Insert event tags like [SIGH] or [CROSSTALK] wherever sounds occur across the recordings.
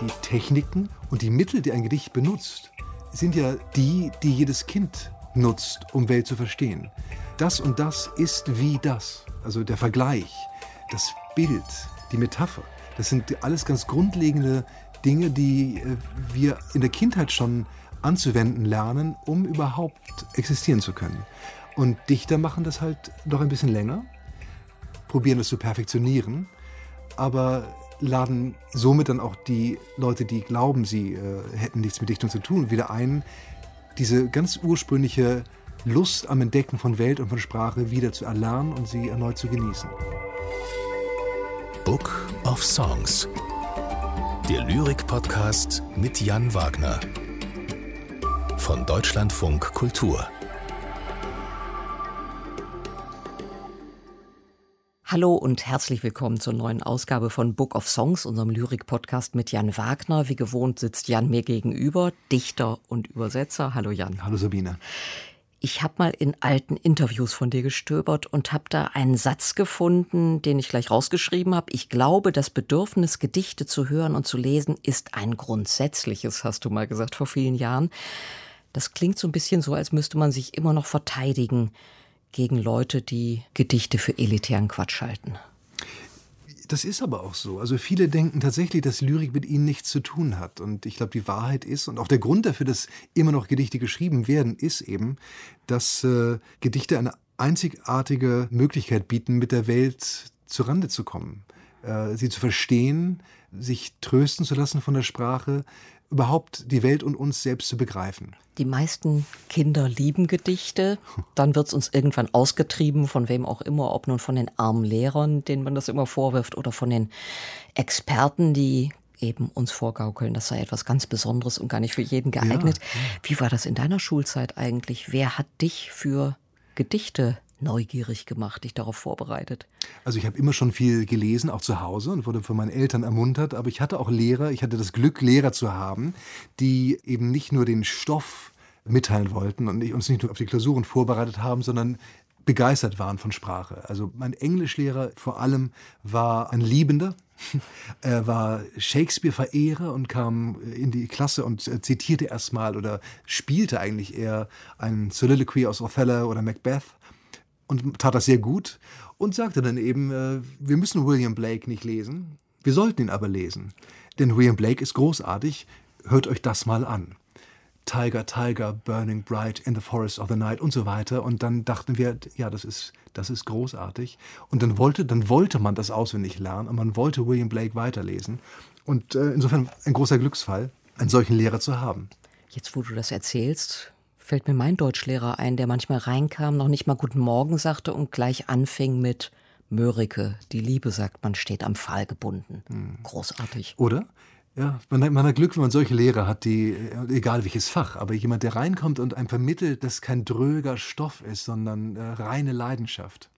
Die Techniken und die Mittel, die ein Gedicht benutzt, sind ja die, die jedes Kind nutzt, um Welt zu verstehen. Das und das ist wie das. Also der Vergleich, das Bild, die Metapher. Das sind alles ganz grundlegende Dinge, die äh, wir in der Kindheit schon anzuwenden lernen, um überhaupt existieren zu können. Und Dichter machen das halt noch ein bisschen länger, probieren es zu perfektionieren, aber laden somit dann auch die Leute, die glauben, sie äh, hätten nichts mit Dichtung zu tun, wieder ein, diese ganz ursprüngliche Lust am Entdecken von Welt und von Sprache wieder zu erlernen und sie erneut zu genießen. Book of Songs. Der Lyrik-Podcast mit Jan Wagner. Von Deutschlandfunk Kultur. Hallo und herzlich willkommen zur neuen Ausgabe von Book of Songs, unserem Lyrik-Podcast mit Jan Wagner. Wie gewohnt sitzt Jan mir gegenüber, Dichter und Übersetzer. Hallo Jan. Hallo Sabine. Ich habe mal in alten Interviews von dir gestöbert und habe da einen Satz gefunden, den ich gleich rausgeschrieben habe. Ich glaube, das Bedürfnis, Gedichte zu hören und zu lesen, ist ein grundsätzliches, hast du mal gesagt vor vielen Jahren. Das klingt so ein bisschen so, als müsste man sich immer noch verteidigen gegen Leute, die Gedichte für elitären Quatsch halten. Das ist aber auch so. Also viele denken tatsächlich, dass Lyrik mit ihnen nichts zu tun hat. Und ich glaube, die Wahrheit ist, und auch der Grund dafür, dass immer noch Gedichte geschrieben werden, ist eben, dass äh, Gedichte eine einzigartige Möglichkeit bieten, mit der Welt zurande zu kommen, äh, sie zu verstehen, sich trösten zu lassen von der Sprache, überhaupt die Welt und uns selbst zu begreifen. Die meisten Kinder lieben Gedichte. Dann wird es uns irgendwann ausgetrieben, von wem auch immer, ob nun von den armen Lehrern, denen man das immer vorwirft, oder von den Experten, die eben uns vorgaukeln, das sei etwas ganz Besonderes und gar nicht für jeden geeignet. Ja, ja. Wie war das in deiner Schulzeit eigentlich? Wer hat dich für Gedichte neugierig gemacht, dich darauf vorbereitet? Also ich habe immer schon viel gelesen, auch zu Hause und wurde von meinen Eltern ermuntert, aber ich hatte auch Lehrer, ich hatte das Glück, Lehrer zu haben, die eben nicht nur den Stoff mitteilen wollten und uns nicht nur auf die Klausuren vorbereitet haben, sondern begeistert waren von Sprache. Also mein Englischlehrer vor allem war ein Liebender. [LAUGHS] Er war Shakespeare-Verehrer und kam in die Klasse und zitierte erstmal oder spielte eigentlich eher ein Soliloquy aus Othello oder Macbeth und tat das sehr gut und sagte dann eben, äh, wir müssen William Blake nicht lesen, wir sollten ihn aber lesen. Denn William Blake ist großartig, hört euch das mal an. Tiger, Tiger, Burning Bright in the Forest of the Night und so weiter. Und dann dachten wir, ja, das ist, das ist großartig. Und dann wollte, dann wollte man das auswendig lernen und man wollte William Blake weiterlesen. Und äh, insofern ein großer Glücksfall, einen solchen Lehrer zu haben. Jetzt, wo du das erzählst, fällt mir mein Deutschlehrer ein, der manchmal reinkam, noch nicht mal Guten Morgen sagte und gleich anfing mit Mörike, die Liebe, sagt man, steht am Pfahl gebunden. Hm. Großartig. Oder? Ja, man hat, man hat Glück, wenn man solche Lehrer hat, die, egal welches Fach, aber jemand, der reinkommt und einem vermittelt, dass kein dröger Stoff ist, sondern äh, reine Leidenschaft.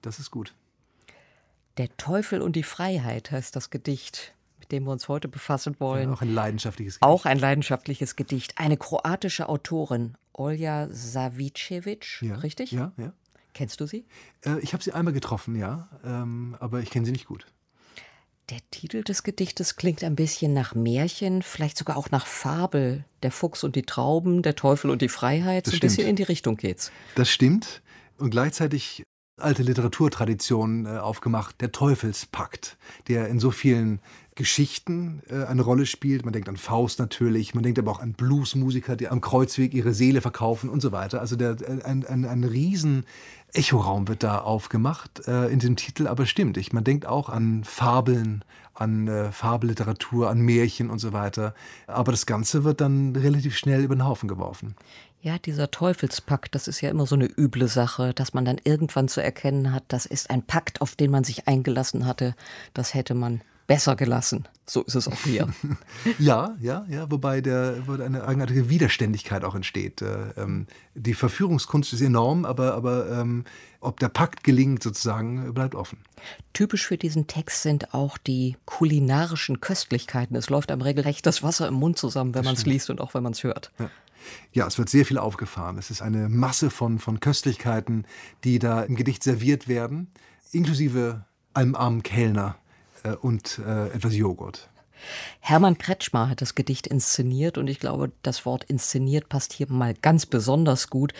Das ist gut. Der Teufel und die Freiheit heißt das Gedicht dem wir uns heute befassen wollen. Ja, auch ein leidenschaftliches Gedicht. Auch ein leidenschaftliches Gedicht. Eine kroatische Autorin, Olja Savicevic, ja, richtig? Ja, ja. Kennst du sie? Äh, ich habe sie einmal getroffen, ja, ähm, aber ich kenne sie nicht gut. Der Titel des Gedichtes klingt ein bisschen nach Märchen, vielleicht sogar auch nach Fabel. Der Fuchs und die Trauben, der Teufel und die Freiheit. Das so ein stimmt. bisschen in die Richtung geht's. Das stimmt. Und gleichzeitig alte Literaturtradition äh, aufgemacht, der Teufelspakt, der in so vielen Geschichten äh, eine Rolle spielt. Man denkt an Faust natürlich, man denkt aber auch an Bluesmusiker, die am Kreuzweg ihre Seele verkaufen und so weiter. Also der, äh, ein, ein, ein riesen Echoraum wird da aufgemacht äh, in dem Titel, aber stimmt. Ich, man denkt auch an Fabeln, an äh, Fabelliteratur, an Märchen und so weiter. Aber das Ganze wird dann relativ schnell über den Haufen geworfen. Ja, dieser Teufelspakt, das ist ja immer so eine üble Sache, dass man dann irgendwann zu erkennen hat, das ist ein Pakt, auf den man sich eingelassen hatte. Das hätte man besser gelassen. So ist es auch hier. [LAUGHS] ja, ja, ja, wobei der, eine eigenartige Widerständigkeit auch entsteht. Äh, ähm, die Verführungskunst ist enorm, aber, aber ähm, ob der Pakt gelingt, sozusagen, bleibt offen. Typisch für diesen Text sind auch die kulinarischen Köstlichkeiten. Es läuft einem regelrecht das Wasser im Mund zusammen, wenn man es liest und auch wenn man es hört. Ja. Ja, es wird sehr viel aufgefahren. Es ist eine Masse von, von Köstlichkeiten, die da im Gedicht serviert werden, inklusive einem armen Kellner, und äh, etwas Joghurt. Hermann Kretschmer hat das Gedicht inszeniert und ich glaube, das Wort inszeniert passt hier mal ganz besonders gut,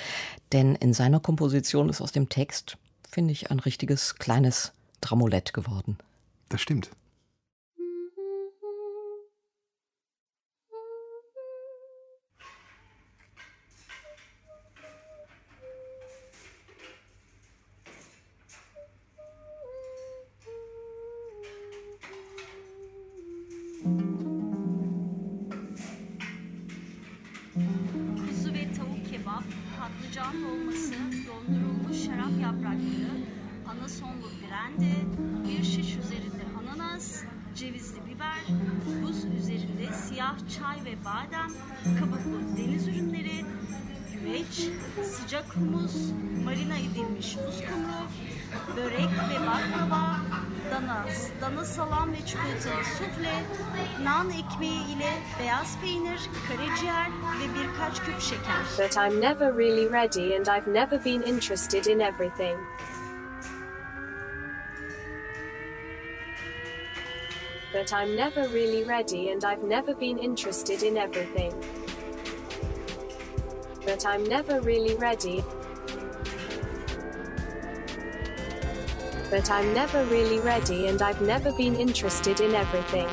denn in seiner Komposition ist aus dem Text, finde ich, ein richtiges kleines Dramolett geworden. Das stimmt. patlıcan dolması, dondurulmuş şarap yaprakları, anasonlu brendi, bir şiş üzerinde ananas, cevizli biber, buz üzerinde siyah çay ve badem, kabuklu deniz ürünleri, güveç, sıcak humus, marina edilmiş buz kumru, börek ve baklava, But I'm never really ready and I've never been interested in everything. But I'm never really ready and I've never been interested in everything. But I'm never really ready. But I'm never really ready and I've never been interested in everything.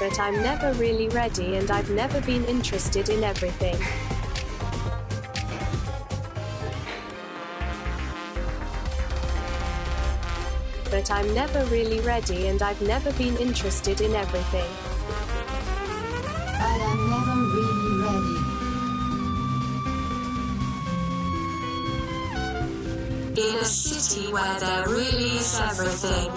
But I'm never really ready and I've never been interested in everything. But I'm never really ready and I've never been interested in everything. City where there really is everything.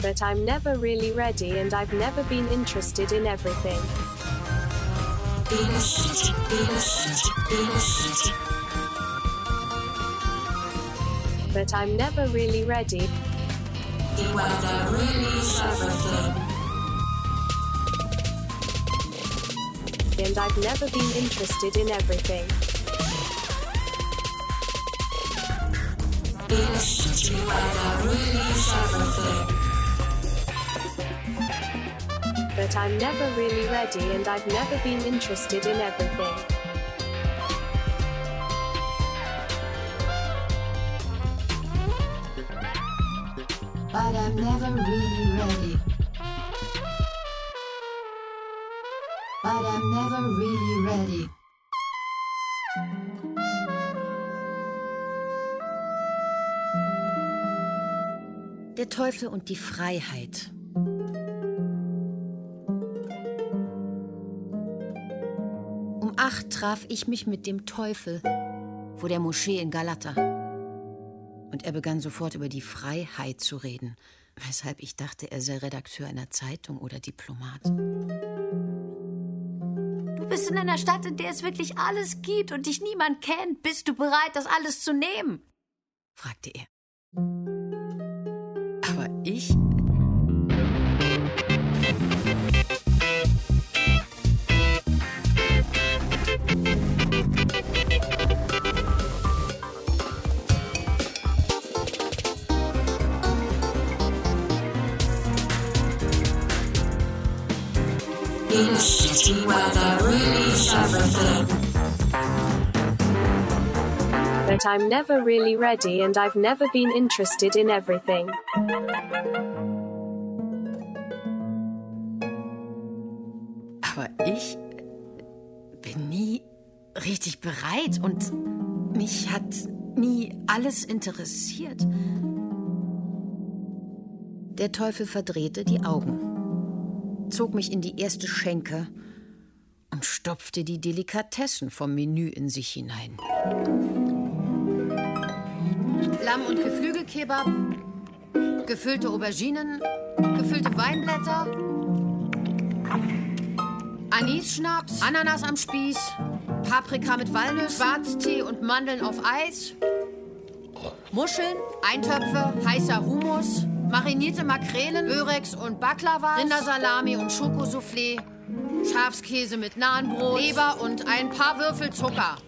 But I'm never really ready and I've never been interested in everything. In a city, in a city, in a city. But I'm never really ready. Where there really is everything. And I've never been interested in everything. But I'm never really ready and I've never been interested in everything. But I'm never really ready. Der Teufel und die Freiheit. Um acht traf ich mich mit dem Teufel vor der Moschee in Galata. Und er begann sofort über die Freiheit zu reden, weshalb ich dachte, er sei Redakteur einer Zeitung oder Diplomat. Du bist in einer Stadt, in der es wirklich alles gibt und dich niemand kennt. Bist du bereit, das alles zu nehmen? fragte er. Aber ich In there really is everything. But I'm never really ready and I've never been interested in everything. Aber ich bin nie richtig bereit und mich hat nie alles interessiert. Der Teufel verdrehte die Augen, zog mich in die erste Schenke und stopfte die Delikatessen vom Menü in sich hinein. Lamm- und Geflügelkebab, gefüllte Auberginen, gefüllte Weinblätter, Anisschnaps, Ananas am Spieß, Paprika mit Walnüssen, Schwarztee und Mandeln auf Eis, Muscheln, Eintöpfe, heißer Hummus, marinierte Makrelen, Börex und Baklava, Rindersalami und Schokosoufflé, Schafskäse mit Nahenbrot, Leber und ein paar Würfel Zucker.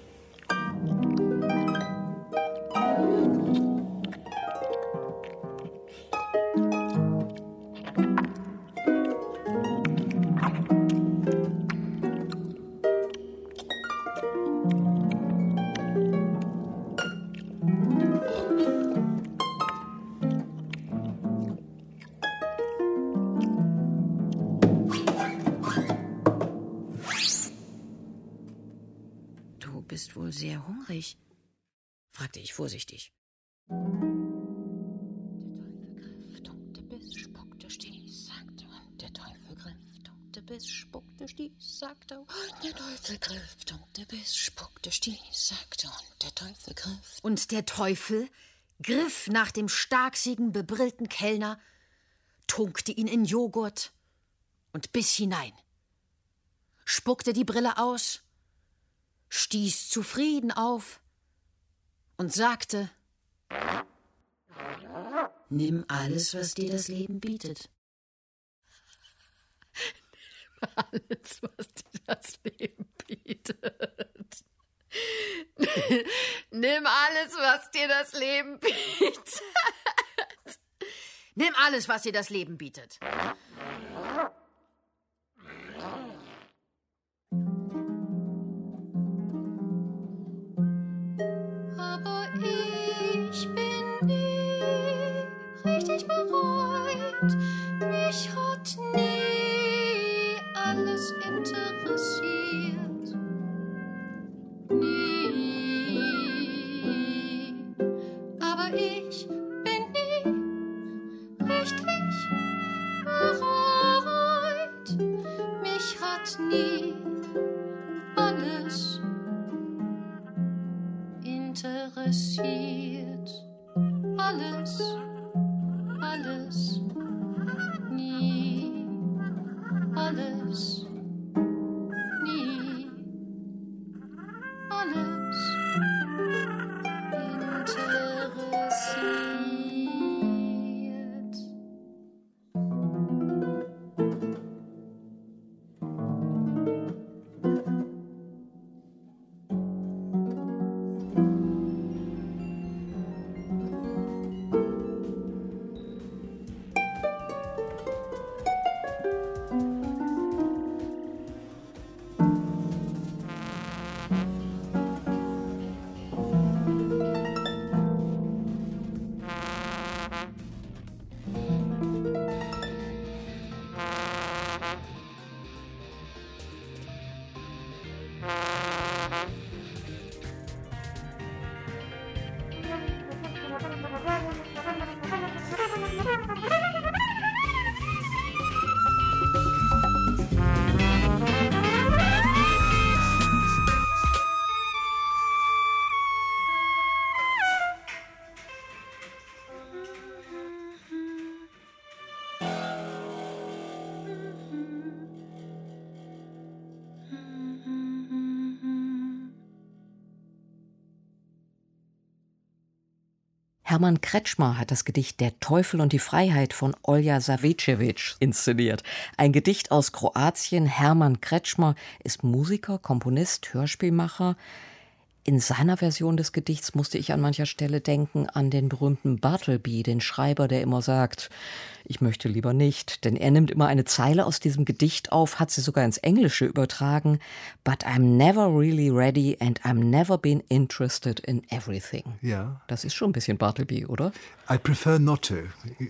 Wohl sehr hungrig, fragte ich vorsichtig. Der Teufel griff, tunkte bis, spuckte, stieß, sagte und der Teufel griff, tunkte bis, spuckte, stieß, sagte und der Teufel griff, tunkte bis, spuckte, stieß, sagte und der Teufel griff. Und der Teufel griff nach dem starksigen, bebrillten Kellner, tunkte ihn in Joghurt und biss hinein, spuckte die Brille aus, stieß zufrieden auf und sagte, Nimm alles, was dir das Leben bietet. Alles, was dir das Leben bietet. Nimm alles, was dir das Leben bietet. [LAUGHS] Nimm alles, was dir das Leben bietet. [LAUGHS] Hermann Kretschmer hat das Gedicht Der Teufel und die Freiheit von Olja Savicevic inszeniert. Ein Gedicht aus Kroatien. Hermann Kretschmer ist Musiker, Komponist, Hörspielmacher. In seiner Version des Gedichts musste ich an mancher Stelle denken an den berühmten Bartleby, den Schreiber, der immer sagt, ich möchte lieber nicht, denn er nimmt immer eine Zeile aus diesem Gedicht auf, hat sie sogar ins Englische übertragen, but I'm never really ready and I'm never been interested in everything. Ja. Das ist schon ein bisschen Bartleby, oder? I prefer not to.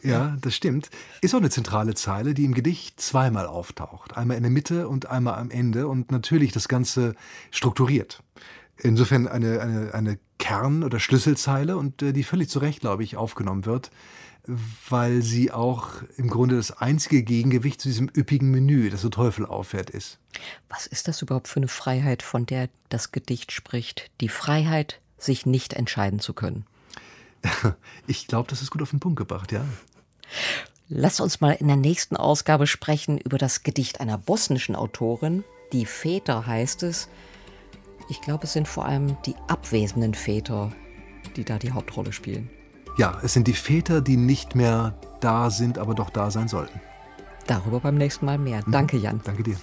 Ja, das stimmt. Ist auch eine zentrale Zeile, die im Gedicht zweimal auftaucht. Einmal in der Mitte und einmal am Ende und natürlich das Ganze strukturiert. Insofern eine, eine, eine Kern- oder Schlüsselzeile und äh, die völlig zu Recht, glaube ich, aufgenommen wird, weil sie auch im Grunde das einzige Gegengewicht zu diesem üppigen Menü, das so Teufel auffährt, ist. Was ist das überhaupt für eine Freiheit, von der das Gedicht spricht? Die Freiheit, sich nicht entscheiden zu können. [LAUGHS] Ich glaube, das ist gut auf den Punkt gebracht, ja. Lass uns mal in der nächsten Ausgabe sprechen über das Gedicht einer bosnischen Autorin. Die Väter heißt es. Ich glaube, es sind vor allem die abwesenden Väter, die da die Hauptrolle spielen. Ja, es sind die Väter, die nicht mehr da sind, aber doch da sein sollten. Darüber beim nächsten Mal mehr. Danke, Jan. Danke dir.